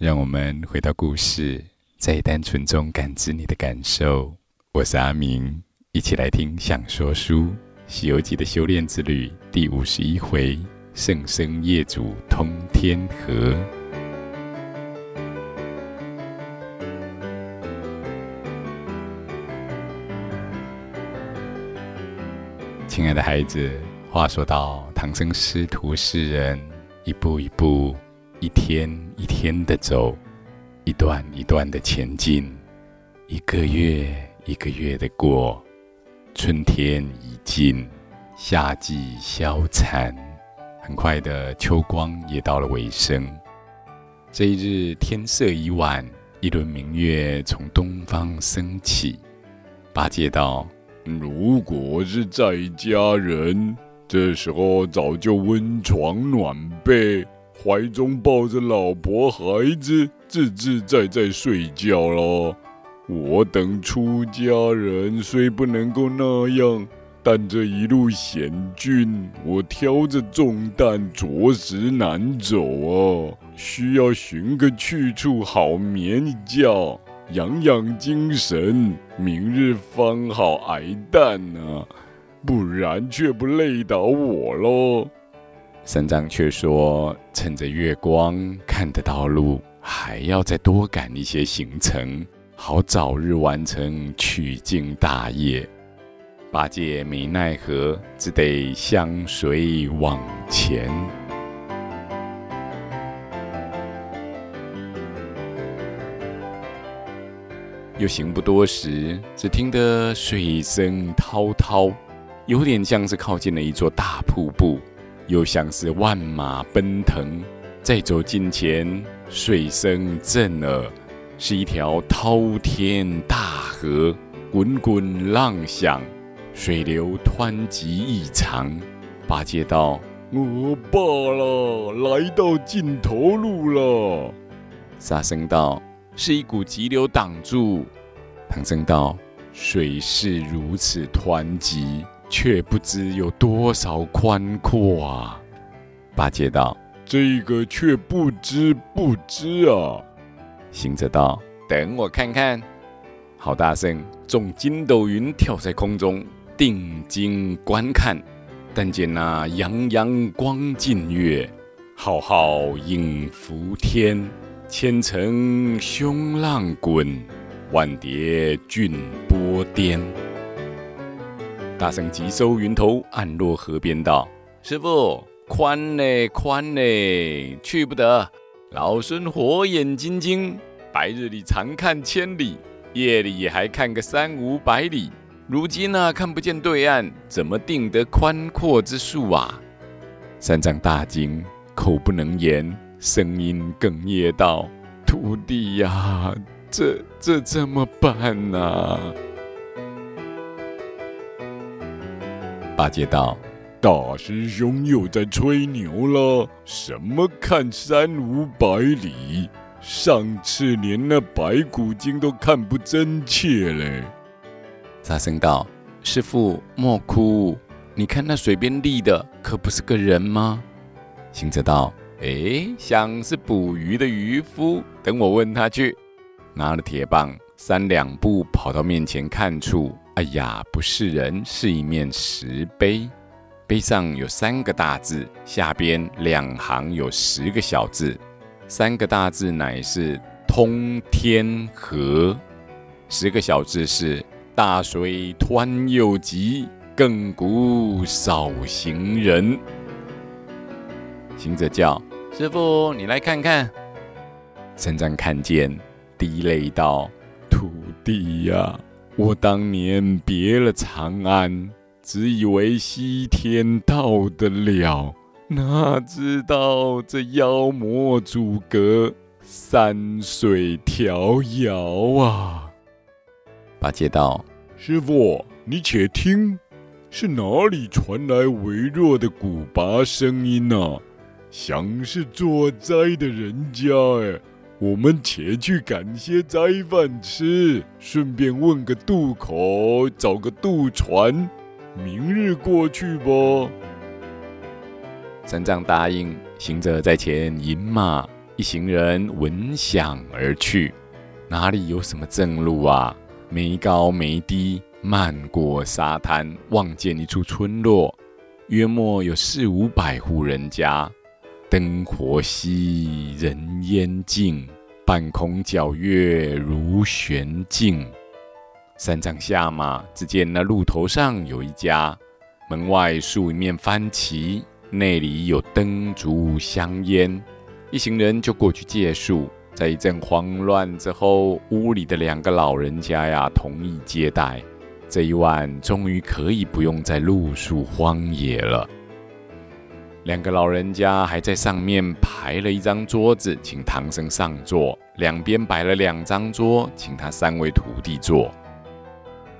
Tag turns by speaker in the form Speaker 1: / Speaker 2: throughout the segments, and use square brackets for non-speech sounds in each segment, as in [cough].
Speaker 1: 让我们回到故事，在单纯中感知你的感受。我是阿明，一起来听《想说书·西游记》的修炼之旅第五十一回：圣僧业主通天河。亲爱的孩子，话说到唐僧师徒四人，一步一步。一天一天的走，一段一段的前进，一个月一个月的过，春天已尽，夏季消残，很快的秋光也到了尾声。这一日天色已晚，一轮明月从东方升起。八戒道：“
Speaker 2: 如果是在家人，这时候早就温床暖被。”怀中抱着老婆孩子，自自在在睡觉了。我等出家人虽不能够那样，但这一路险峻，我挑着重担，着实难走啊！需要寻个去处好眠一觉，养养精神，明日方好挨担啊！不然却不累倒我喽。
Speaker 1: 三藏却说：“趁着月光看得到路，还要再多赶一些行程，好早日完成取经大业。”八戒没奈何，只得相随往前。又行不多时，只听得水声滔滔，有点像是靠近了一座大瀑布。又像是万马奔腾，再走近前，水声震耳，是一条滔天大河，滚滚浪响，水流湍急异常。八戒道：“
Speaker 2: 我罢了，来到尽头路了。”
Speaker 1: 沙僧道：“是一股急流挡住。”唐僧道：“水势如此湍急。”却不知有多少宽阔啊！八戒道：“
Speaker 2: 这个却不知不知啊。”
Speaker 1: 行者道：“等我看看。”好大圣众筋斗云跳在空中，定睛观看，但见那洋洋光尽月，浩浩影浮天，千层凶浪滚，万叠峻波颠。大圣急收云头，暗落河边道：“师父，宽嘞，宽嘞，去不得。老孙火眼金睛，白日里常看千里，夜里也还看个三五百里。如今呢、啊，看不见对岸，怎么定得宽阔之数啊？”三藏大惊，口不能言，声音哽咽道：“徒弟呀，这这怎么办呢、？”八戒道：“
Speaker 2: 大师兄又在吹牛了。什么看三五百里？上次连那白骨精都看不真切嘞。”
Speaker 1: 沙僧道：“师父莫哭，你看那水边立的，可不是个人吗？”行者道：“哎，像是捕鱼的渔夫。等我问他去。”拿了铁棒，三两步跑到面前看处。哎呀，不是人，是一面石碑，碑上有三个大字，下边两行有十个小字。三个大字乃是“通天河”，十个小字是“大水湍又急，亘古少行人”。行者叫师傅：“你来看看。”三藏看见，滴泪道：“徒弟呀！”我当年别了长安，只以为西天到得了，哪知道这妖魔阻隔，山水迢遥啊！八戒道：“
Speaker 2: 师傅，你且听，是哪里传来微弱的鼓拔声音呢、啊？像是做斋的人家哎。”我们且去赶些斋饭吃，顺便问个渡口，找个渡船，明日过去吧。
Speaker 1: 三藏答应，行者在前引马，一行人闻响而去，哪里有什么正路啊？没高没低，漫过沙滩，望见一处村落，约莫有四五百户人家，灯火稀，人烟静，半空皎月如悬镜。三藏下马，只见那路头上有一家，门外竖一面幡旗，内里有灯烛香烟。一行人就过去借宿，在一阵慌乱之后，屋里的两个老人家呀，同意接待。这一晚终于可以不用再露宿荒野了。两个老人家还在上面排了一张桌子，请唐僧上座；两边摆了两张桌，请他三位徒弟坐。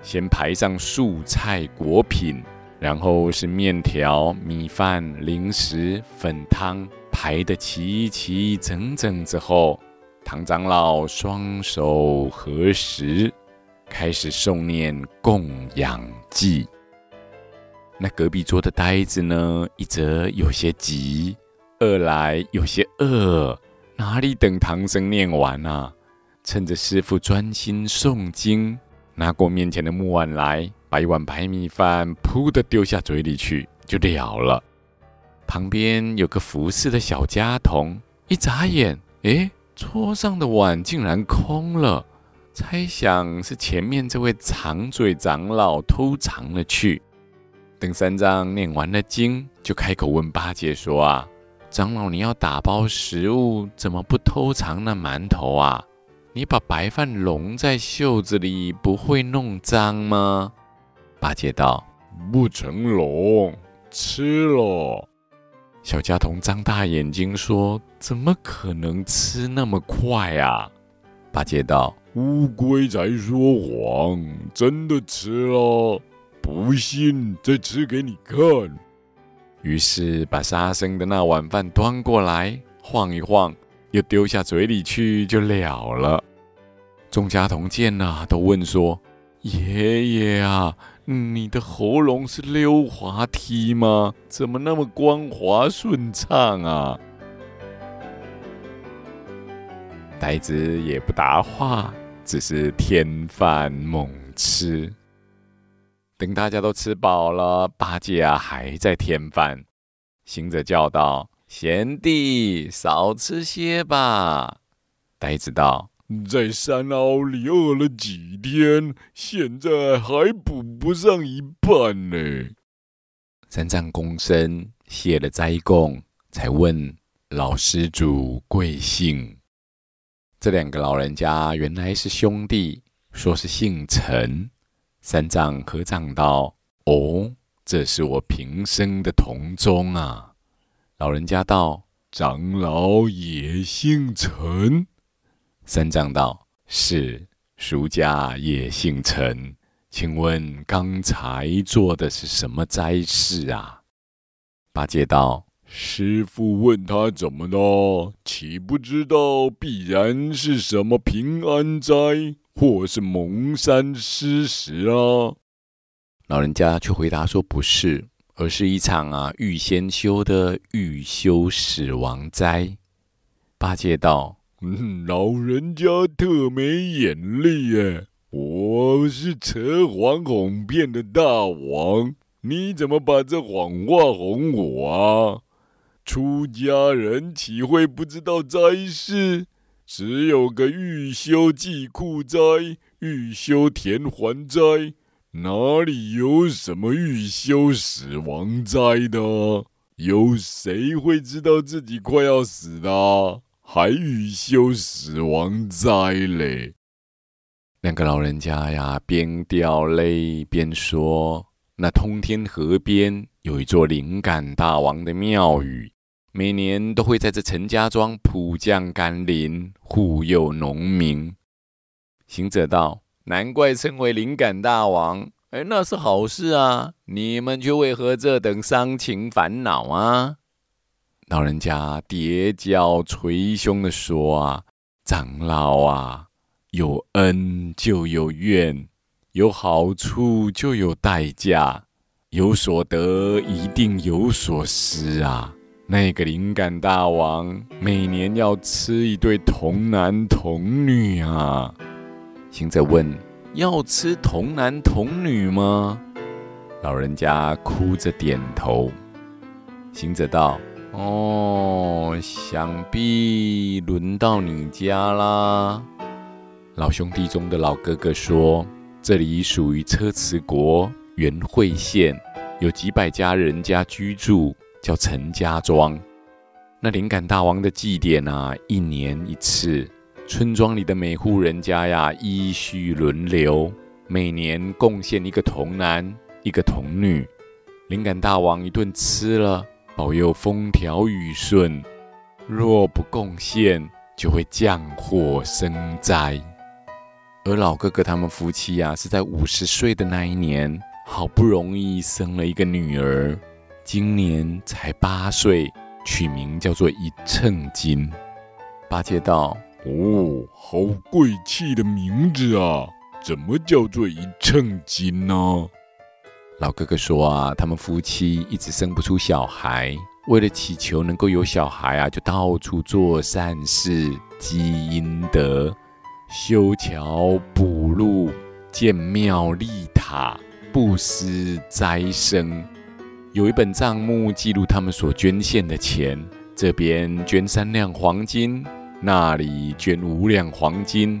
Speaker 1: 先排上素菜果品，然后是面条、米饭、零食、粉汤。排得齐齐整整之后，唐长老双手合十，开始诵念供养偈。那隔壁桌的呆子呢？一则有些急，二来有些饿，哪里等唐僧念完啊？趁着师傅专心诵经，拿过面前的木碗来，把一碗白米饭噗的丢下嘴里去，就了了。旁边有个服侍的小家童，一眨眼，诶，桌上的碗竟然空了，猜想是前面这位长嘴长老偷藏了去。等三藏念完了经，就开口问八戒说：“啊，长老，你要打包食物，怎么不偷藏那馒头啊？你把白饭笼在袖子里，不会弄脏吗？”八戒道：“
Speaker 2: 不成笼，吃了。”
Speaker 1: 小家童张大眼睛说：“怎么可能吃那么快啊？”八戒道：“
Speaker 2: 乌龟才说谎，真的吃了。不信，再吃给你看。”
Speaker 1: 于是把杀生的那碗饭端过来，晃一晃，又丢下嘴里去，就了了。众家童见了，都问说：“爷爷啊！”你的喉咙是溜滑梯吗？怎么那么光滑顺畅啊？呆子也不答话，只是添饭猛吃。等大家都吃饱了，八戒啊还在添饭。行者叫道：“贤弟，少吃些吧。”呆子道。
Speaker 2: 在山坳里饿了几天，现在还补不上一半呢。
Speaker 1: 三藏躬身谢了斋供，才问老施主贵姓。这两个老人家原来是兄弟，说是姓陈。三藏合掌道：“哦，这是我平生的同宗啊。”老人家道：“长老也姓陈。”三藏道：“是，俗家也姓陈，请问刚才做的是什么斋事啊？”八戒道：“师父问他怎么了，岂不知道必然是什么平安斋，或是蒙山施食啊？”老人家却回答说：“不是，而是一场啊预先修的欲修死亡灾。”八戒道。嗯，老人家特没眼力耶！我是扯谎哄骗的大王，你怎么把这谎话哄我啊？出家人岂会不知道灾事？只有个欲修济库斋、欲修田环斋，哪里有什么欲修死亡斋的？有谁会知道自己快要死的？还欲修死亡斋嘞！两个老人家呀，边掉泪边说：“那通天河边有一座灵感大王的庙宇，每年都会在这陈家庄普降甘霖，护佑农民。”行者道：“难怪称为灵感大王，哎，那是好事啊！你们却为何这等伤情烦恼啊？”老人家叠脚捶胸的说：“啊，长老啊，有恩就有怨，有好处就有代价，有所得一定有所失啊！那个灵感大王每年要吃一对童男童女啊。行者问：“要吃童男童女吗？”老人家哭着点头。行者道：“哦，想必轮到你家啦。”老兄弟中的老哥哥说：“这里属于车迟国元会县，有几百家人家居住。”叫陈家庄，那灵感大王的祭典啊，一年一次。村庄里的每户人家呀，依序轮流，每年贡献一个童男，一个童女。灵感大王一顿吃了，保佑风调雨顺；若不贡献，就会降祸生灾。而老哥哥他们夫妻呀，是在五十岁的那一年，好不容易生了一个女儿。今年才八岁，取名叫做一秤金。八戒道：“
Speaker 2: 哦，好贵气的名字啊！怎么叫做一秤金呢？”
Speaker 1: 老哥哥说：“啊，他们夫妻一直生不出小孩，为了祈求能够有小孩啊，就到处做善事，积阴德，修桥补路，建庙立塔，布施斋生。”有一本账目记录他们所捐献的钱，这边捐三两黄金，那里捐五两黄金。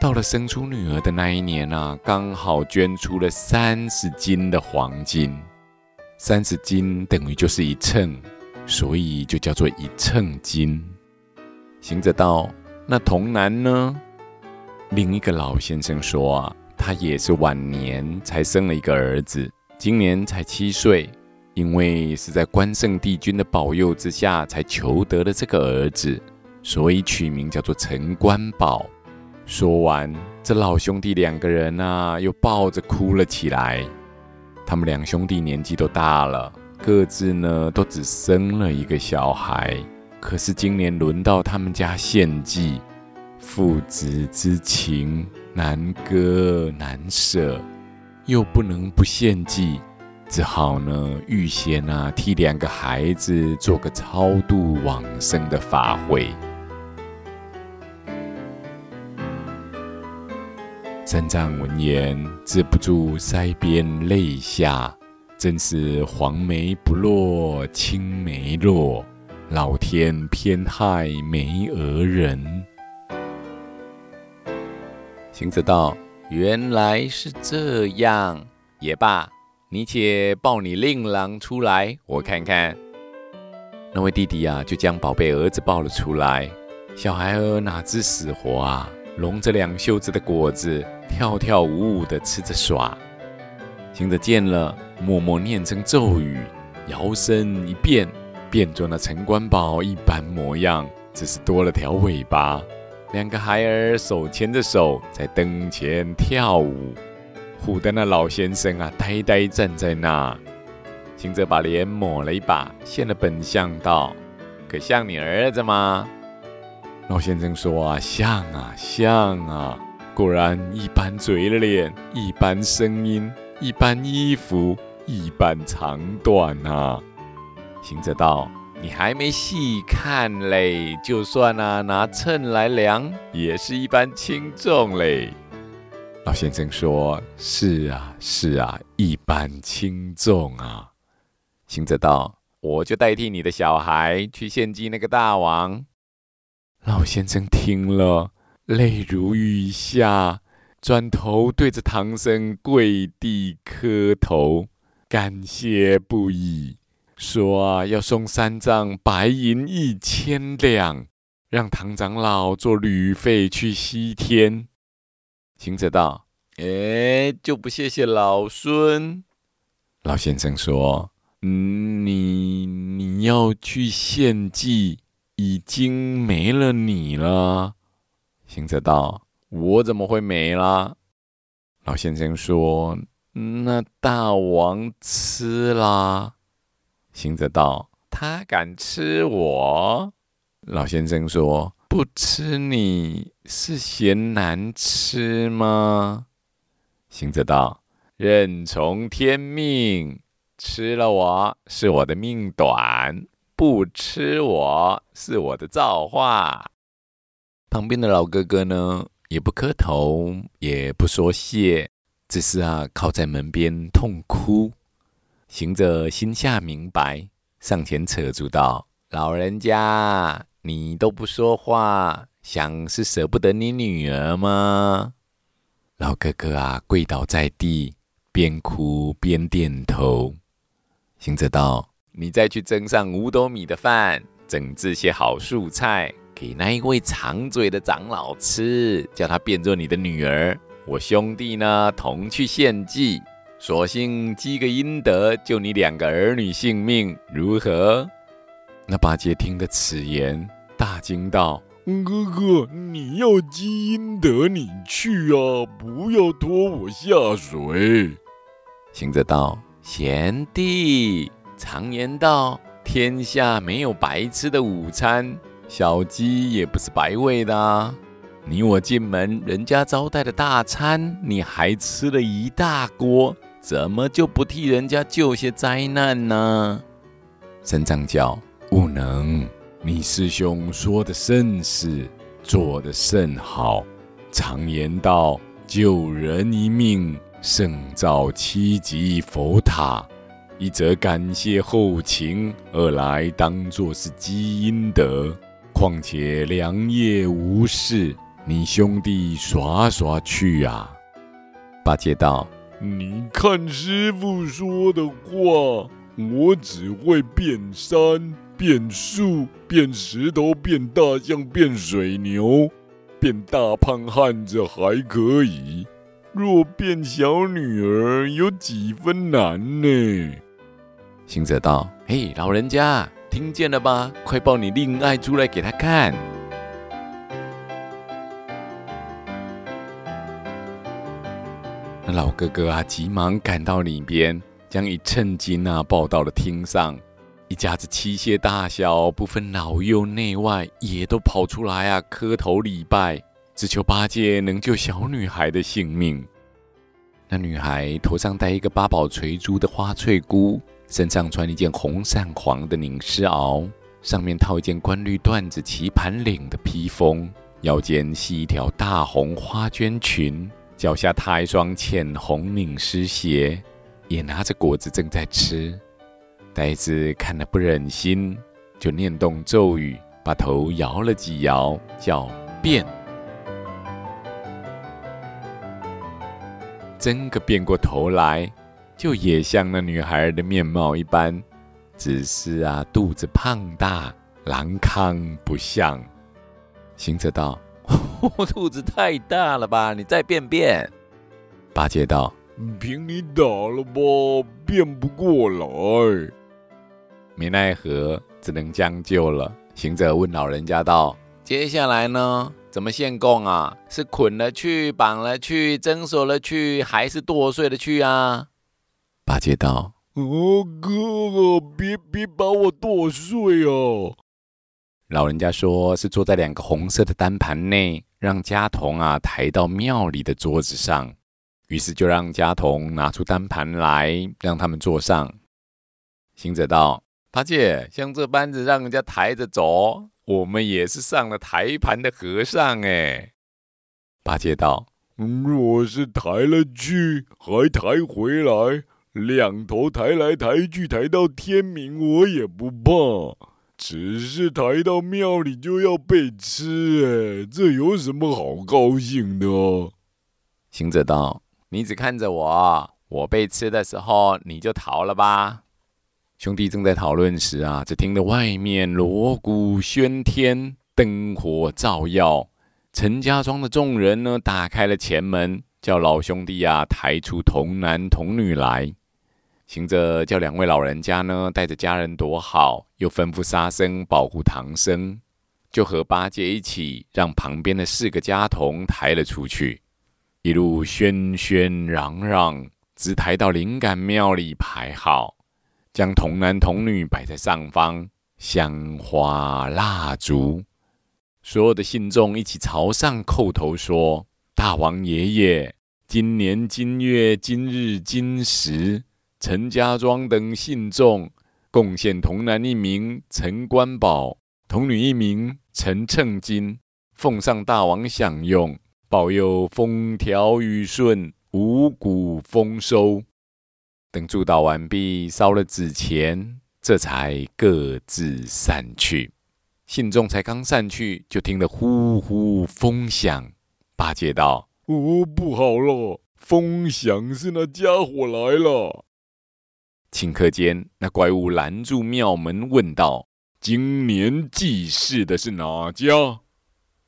Speaker 1: 到了生出女儿的那一年啊，刚好捐出了三十斤的黄金。三十斤等于就是一秤，所以就叫做一秤金。行者道：“那童男呢？”另一个老先生说：“啊，他也是晚年才生了一个儿子，今年才七岁。”因为是在关圣帝君的保佑之下，才求得了这个儿子，所以取名叫做陈关宝。说完，这老兄弟两个人啊，又抱着哭了起来。他们两兄弟年纪都大了，各自呢都只生了一个小孩。可是今年轮到他们家献祭，父子之情难割难舍，又不能不献祭。只好呢，预先啊，替两个孩子做个超度往生的法会。三藏闻言，止不住腮边泪下，真是黄梅不落青梅落，老天偏害没儿人。行者道：“原来是这样，也罢。”你且抱你令郎出来，我看看。那位弟弟、啊，就将宝贝儿子抱了出来。小孩儿哪知死活啊，拢着两袖子的果子，跳跳舞舞的吃着耍。行者见了，默默念成咒语，摇身一变，变作那陈官宝一般模样，只是多了条尾巴。两个孩儿手牵着手，在灯前跳舞。唬得那老先生啊，呆呆站在那。行者把脸抹了一把，现了本相道：“可像你儿子吗？”老先生说：“啊，像啊，像啊，果然一般嘴脸，一般声音，一般衣服，一般长短啊。”行者道：“你还没细看嘞，就算啊，拿秤来量，也是一般轻重嘞。”老先生说：“是啊，是啊，一般轻重啊。”行者道：“我就代替你的小孩去献祭那个大王。”老先生听了，泪如雨下，转头对着唐僧跪地磕头，感谢不已，说：“，要送三藏白银一千两，让唐长老做旅费去西天。”行者道：“哎，就不谢谢老孙。”老先生说：“嗯，你你要去献祭，已经没了你了。”行者道：“我怎么会没啦？”老先生说：“那大王吃啦。”行者道：“他敢吃我？”老先生说。不吃你是嫌难吃吗？行者道：“任从天命，吃了我是我的命短，不吃我，是我的造化。旁边的老哥哥呢，也不磕头，也不说谢，只是啊，靠在门边痛哭。行者心下明白，上前扯住道：“老人家，你都不说话，想是舍不得你女儿吗？”老哥哥啊，跪倒在地，边哭边点头。行者道：“你再去蒸上五斗米的饭，整治些好素菜，给那一位长嘴的长老吃，叫他变作你的女儿。我兄弟呢，同去献祭，索性积个阴德，救你两个儿女性命，如何？”那八戒听得此言，大惊道：“
Speaker 2: 哥哥，你要积阴德，你去啊，不要拖我下水。”
Speaker 1: 行者道。贤弟，常言道，天下没有白吃的午餐，小鸡也不是白喂的啊。你我进门，人家招待的大餐，你还吃了一大锅，怎么就不替人家救些灾难呢？三藏教悟能，你师兄说的甚是，做的甚好。常言道，救人一命。胜造七级佛塔，一则感谢后情，二来当作是积阴德。况且良夜无事，你兄弟耍耍去啊！
Speaker 2: 八戒道：“你看师傅说的话，我只会变山、变树、变石头、变大象、变水牛，变大胖汉子还可以。”若变小女儿，有几分难呢？
Speaker 1: 行者道：“嘿，老人家，听见了吧？快抱你令爱出来给他看。”那老哥哥啊，急忙赶到里边，将一称金啊抱到了厅上，一家子妻妾大小，不分老幼内外，也都跑出来啊，磕头礼拜。只求八戒能救小女孩的性命。那女孩头上戴一个八宝垂珠的花翠箍，身上穿一件红扇黄的綾丝袄，上面套一件冠绿缎子棋盘领的披风，腰间系一条大红花绢裙，脚下踏一双浅红綾丝鞋，也拿着果子正在吃。呆子看了不忍心，就念动咒语，把头摇了几摇，叫变。真个变过头来，就也像那女孩的面貌一般，只是啊，肚子胖大，郎康不像。行者道：“ [laughs] 我肚子太大了吧？你再变变。”八戒道：“
Speaker 2: 凭你打了吧，变不过来。”
Speaker 1: 没奈何，只能将就了。行者问老人家道：“接下来呢？”怎么献供啊？是捆了去，绑了去，蒸熟了去，还是剁碎了去啊？八戒道：“
Speaker 2: 哦，哥哥，别别把我剁碎哦。”
Speaker 1: 老人家说是坐在两个红色的单盘内，让家童啊抬到庙里的桌子上。于是就让家童拿出单盘来，让他们坐上。行者道：“八戒，像这般子让人家抬着走。”我们也是上了台盘的和尚哎。八戒道：“
Speaker 2: 若是抬了去，还抬回来，两头抬来抬去，抬到天明，我也不怕。只是抬到庙里就要被吃，哎，这有什么好高兴的？”
Speaker 1: 行者道：“你只看着我，我被吃的时候，你就逃了吧。”兄弟正在讨论时啊，只听得外面锣鼓喧天，灯火照耀。陈家庄的众人呢，打开了前门，叫老兄弟啊抬出童男童女来。行者叫两位老人家呢带着家人躲好，又吩咐沙僧保护唐僧，就和八戒一起让旁边的四个家童抬了出去，一路喧喧嚷嚷，直抬到灵感庙里排好。将童男童女摆在上方，香花蜡烛，所有的信众一起朝上叩头说：“大王爷爷，今年今月今日今时，陈家庄等信众贡献童男一名陈官宝，童女一名陈称金，奉上大王享用，保佑风调雨顺，五谷丰收。等祝祷完毕，烧了纸钱，这才各自散去。信众才刚散去，就听得呼呼风响。八戒道：“
Speaker 2: 哦，不好了，风响是那家伙来了。”
Speaker 1: 顷刻间，那怪物拦住庙门，问道：“
Speaker 2: 今年祭祀的是哪家？”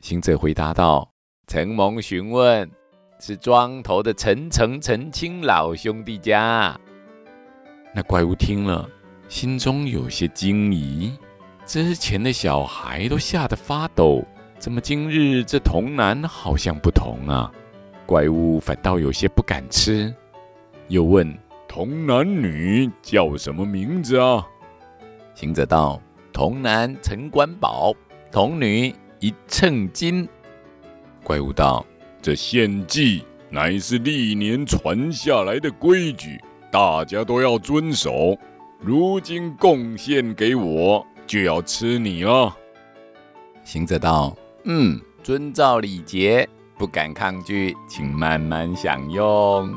Speaker 1: 行者回答道：“承蒙询问，是庄头的陈诚、陈清老兄弟家。”那怪物听了，心中有些惊疑：之前的小孩都吓得发抖，怎么今日这童男好像不同啊？怪物反倒有些不敢吃，又问。
Speaker 2: 童男女叫什么名字啊？
Speaker 1: 行者道：“童男陈官宝，童女一秤金。”怪物道：“
Speaker 2: 这献祭乃是历年传下来的规矩，大家都要遵守。如今贡献给我，就要吃你了。”
Speaker 1: 行者道：“嗯，遵照礼节，不敢抗拒，请慢慢享用。”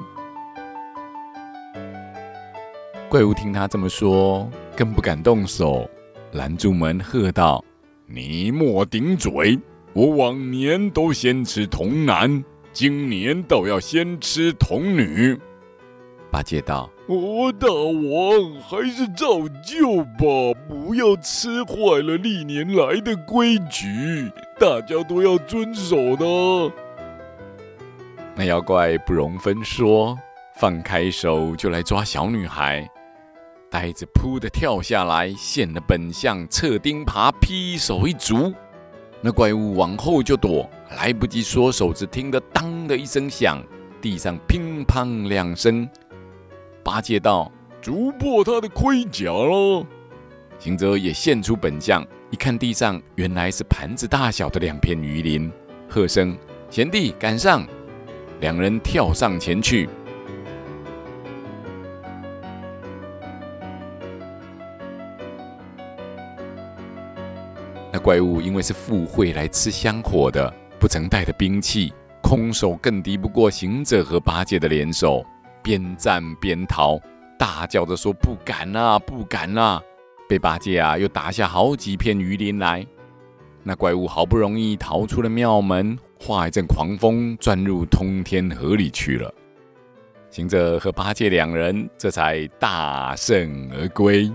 Speaker 1: 怪物听他这么说，更不敢动手，拦住门喝道：“
Speaker 2: 你莫顶嘴！我往年都先吃童男，今年倒要先吃童女。”
Speaker 1: 八戒道：“
Speaker 2: 哦，大王还是照旧吧，不要吃坏了历年来的规矩，大家都要遵守的。”
Speaker 1: 那妖怪不容分说，放开手就来抓小女孩。呆子扑的跳下来，现了本相，侧钉耙，劈手一足，那怪物往后就躲，来不及缩手，只听得当的一声响，地上乒乓两声。八戒道：“
Speaker 2: 逐破他的盔甲了。”
Speaker 1: 行者也现出本相，一看地上原来是盘子大小的两片鱼鳞，喝声：“贤弟，赶上！”两人跳上前去。那怪物因为是附会来吃香火的，不曾带的兵器，空手更敌不过行者和八戒的联手，边战边逃，大叫着说：“不敢啊，不敢啊！”被八戒啊又打下好几片鱼鳞来。那怪物好不容易逃出了庙门，化一阵狂风，钻入通天河里去了。行者和八戒两人这才大胜而归。